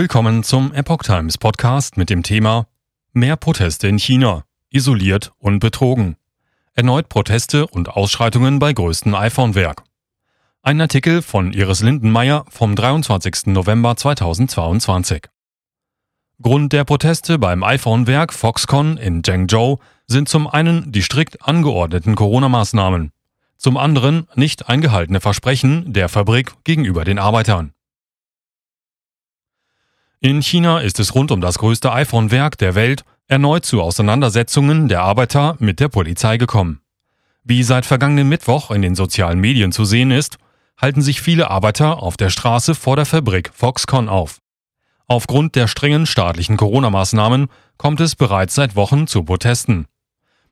Willkommen zum Epoch Times Podcast mit dem Thema Mehr Proteste in China, isoliert und betrogen. Erneut Proteste und Ausschreitungen bei größten iPhone-Werk. Ein Artikel von Iris Lindenmeier vom 23. November 2022. Grund der Proteste beim iPhone-Werk Foxconn in Zhengzhou sind zum einen die strikt angeordneten Corona-Maßnahmen, zum anderen nicht eingehaltene Versprechen der Fabrik gegenüber den Arbeitern. In China ist es rund um das größte iPhone-Werk der Welt erneut zu Auseinandersetzungen der Arbeiter mit der Polizei gekommen. Wie seit vergangenen Mittwoch in den sozialen Medien zu sehen ist, halten sich viele Arbeiter auf der Straße vor der Fabrik Foxconn auf. Aufgrund der strengen staatlichen Corona-Maßnahmen kommt es bereits seit Wochen zu Protesten.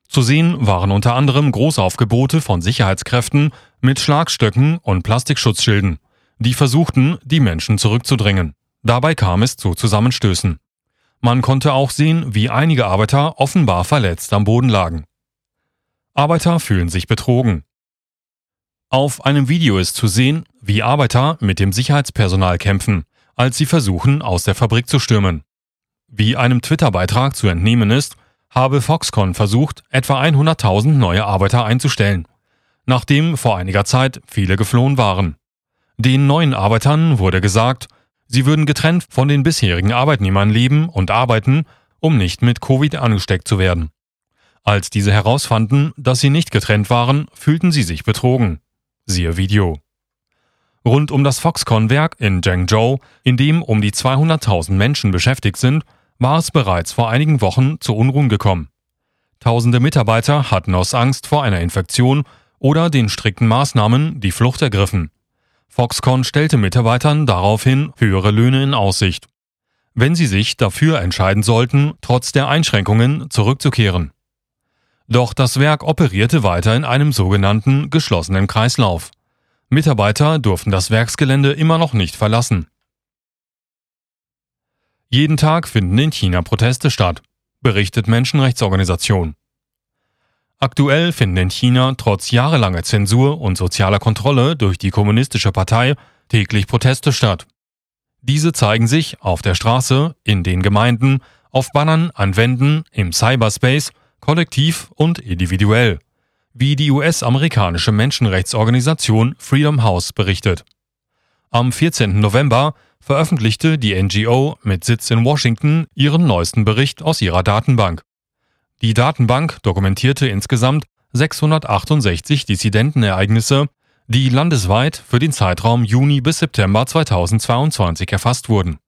Zu sehen waren unter anderem Großaufgebote von Sicherheitskräften mit Schlagstöcken und Plastikschutzschilden, die versuchten, die Menschen zurückzudrängen. Dabei kam es zu Zusammenstößen. Man konnte auch sehen, wie einige Arbeiter offenbar verletzt am Boden lagen. Arbeiter fühlen sich betrogen. Auf einem Video ist zu sehen, wie Arbeiter mit dem Sicherheitspersonal kämpfen, als sie versuchen, aus der Fabrik zu stürmen. Wie einem Twitter-Beitrag zu entnehmen ist, habe Foxconn versucht, etwa 100.000 neue Arbeiter einzustellen, nachdem vor einiger Zeit viele geflohen waren. Den neuen Arbeitern wurde gesagt, Sie würden getrennt von den bisherigen Arbeitnehmern leben und arbeiten, um nicht mit Covid angesteckt zu werden. Als diese herausfanden, dass sie nicht getrennt waren, fühlten sie sich betrogen. Siehe Video. Rund um das Foxconn-Werk in Zhengzhou, in dem um die 200.000 Menschen beschäftigt sind, war es bereits vor einigen Wochen zu Unruhen gekommen. Tausende Mitarbeiter hatten aus Angst vor einer Infektion oder den strikten Maßnahmen die Flucht ergriffen. Foxconn stellte Mitarbeitern daraufhin höhere Löhne in Aussicht, wenn sie sich dafür entscheiden sollten, trotz der Einschränkungen zurückzukehren. Doch das Werk operierte weiter in einem sogenannten geschlossenen Kreislauf. Mitarbeiter durften das Werksgelände immer noch nicht verlassen. Jeden Tag finden in China Proteste statt, berichtet Menschenrechtsorganisation. Aktuell finden in China trotz jahrelanger Zensur und sozialer Kontrolle durch die Kommunistische Partei täglich Proteste statt. Diese zeigen sich auf der Straße, in den Gemeinden, auf Bannern, an Wänden, im Cyberspace, kollektiv und individuell, wie die US-amerikanische Menschenrechtsorganisation Freedom House berichtet. Am 14. November veröffentlichte die NGO mit Sitz in Washington ihren neuesten Bericht aus ihrer Datenbank. Die Datenbank dokumentierte insgesamt 668 Dissidentenereignisse, die landesweit für den Zeitraum Juni bis September 2022 erfasst wurden.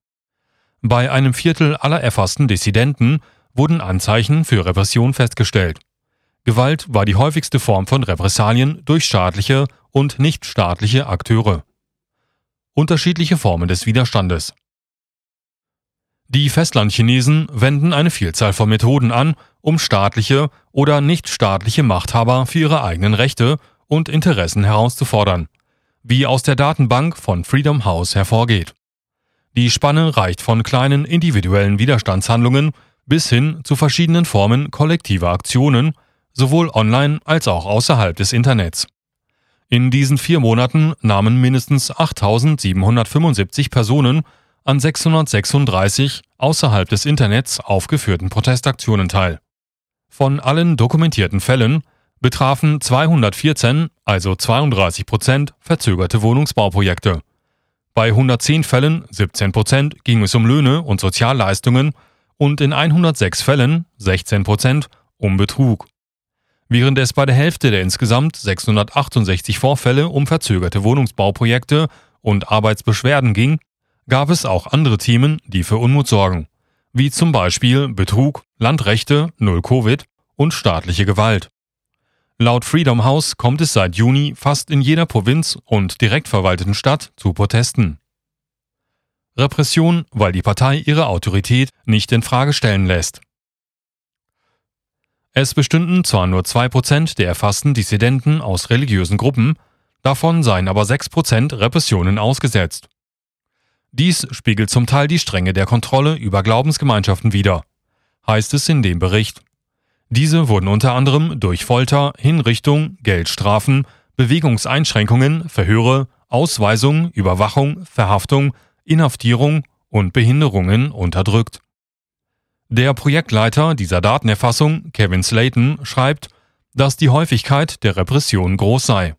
Bei einem Viertel aller erfassten Dissidenten wurden Anzeichen für Repression festgestellt. Gewalt war die häufigste Form von Repressalien durch staatliche und nichtstaatliche Akteure. Unterschiedliche Formen des Widerstandes. Die Festlandchinesen wenden eine Vielzahl von Methoden an, um staatliche oder nichtstaatliche Machthaber für ihre eigenen Rechte und Interessen herauszufordern, wie aus der Datenbank von Freedom House hervorgeht. Die Spanne reicht von kleinen individuellen Widerstandshandlungen bis hin zu verschiedenen Formen kollektiver Aktionen, sowohl online als auch außerhalb des Internets. In diesen vier Monaten nahmen mindestens 8.775 Personen an 636 außerhalb des Internets aufgeführten Protestaktionen teil. Von allen dokumentierten Fällen betrafen 214, also 32 Prozent, verzögerte Wohnungsbauprojekte. Bei 110 Fällen, 17 Prozent, ging es um Löhne und Sozialleistungen und in 106 Fällen, 16 Prozent, um Betrug. Während es bei der Hälfte der insgesamt 668 Vorfälle um verzögerte Wohnungsbauprojekte und Arbeitsbeschwerden ging, gab es auch andere Themen, die für Unmut sorgen, wie zum Beispiel Betrug, Landrechte, Null Covid und staatliche Gewalt. Laut Freedom House kommt es seit Juni fast in jeder Provinz und direkt verwalteten Stadt zu Protesten. Repression, weil die Partei ihre Autorität nicht in Frage stellen lässt. Es bestünden zwar nur 2% der erfassten Dissidenten aus religiösen Gruppen, davon seien aber 6% Repressionen ausgesetzt. Dies spiegelt zum Teil die Strenge der Kontrolle über Glaubensgemeinschaften wider, heißt es in dem Bericht. Diese wurden unter anderem durch Folter, Hinrichtung, Geldstrafen, Bewegungseinschränkungen, Verhöre, Ausweisung, Überwachung, Verhaftung, Inhaftierung und Behinderungen unterdrückt. Der Projektleiter dieser Datenerfassung, Kevin Slayton, schreibt, dass die Häufigkeit der Repression groß sei.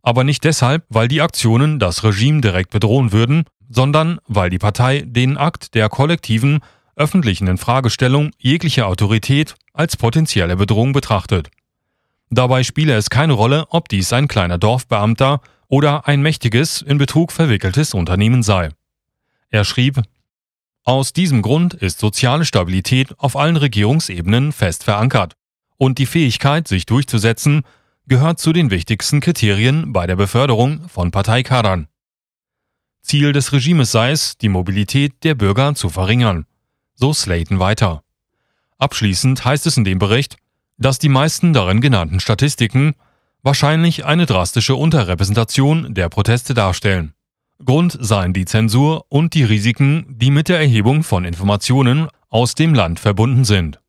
Aber nicht deshalb, weil die Aktionen das Regime direkt bedrohen würden, sondern weil die Partei den Akt der kollektiven, öffentlichen Infragestellung jeglicher Autorität als potenzielle Bedrohung betrachtet. Dabei spiele es keine Rolle, ob dies ein kleiner Dorfbeamter oder ein mächtiges, in Betrug verwickeltes Unternehmen sei. Er schrieb, aus diesem Grund ist soziale Stabilität auf allen Regierungsebenen fest verankert und die Fähigkeit, sich durchzusetzen, gehört zu den wichtigsten Kriterien bei der Beförderung von Parteikadern. Ziel des Regimes sei es, die Mobilität der Bürger zu verringern. So Slayton weiter. Abschließend heißt es in dem Bericht, dass die meisten darin genannten Statistiken wahrscheinlich eine drastische Unterrepräsentation der Proteste darstellen. Grund seien die Zensur und die Risiken, die mit der Erhebung von Informationen aus dem Land verbunden sind.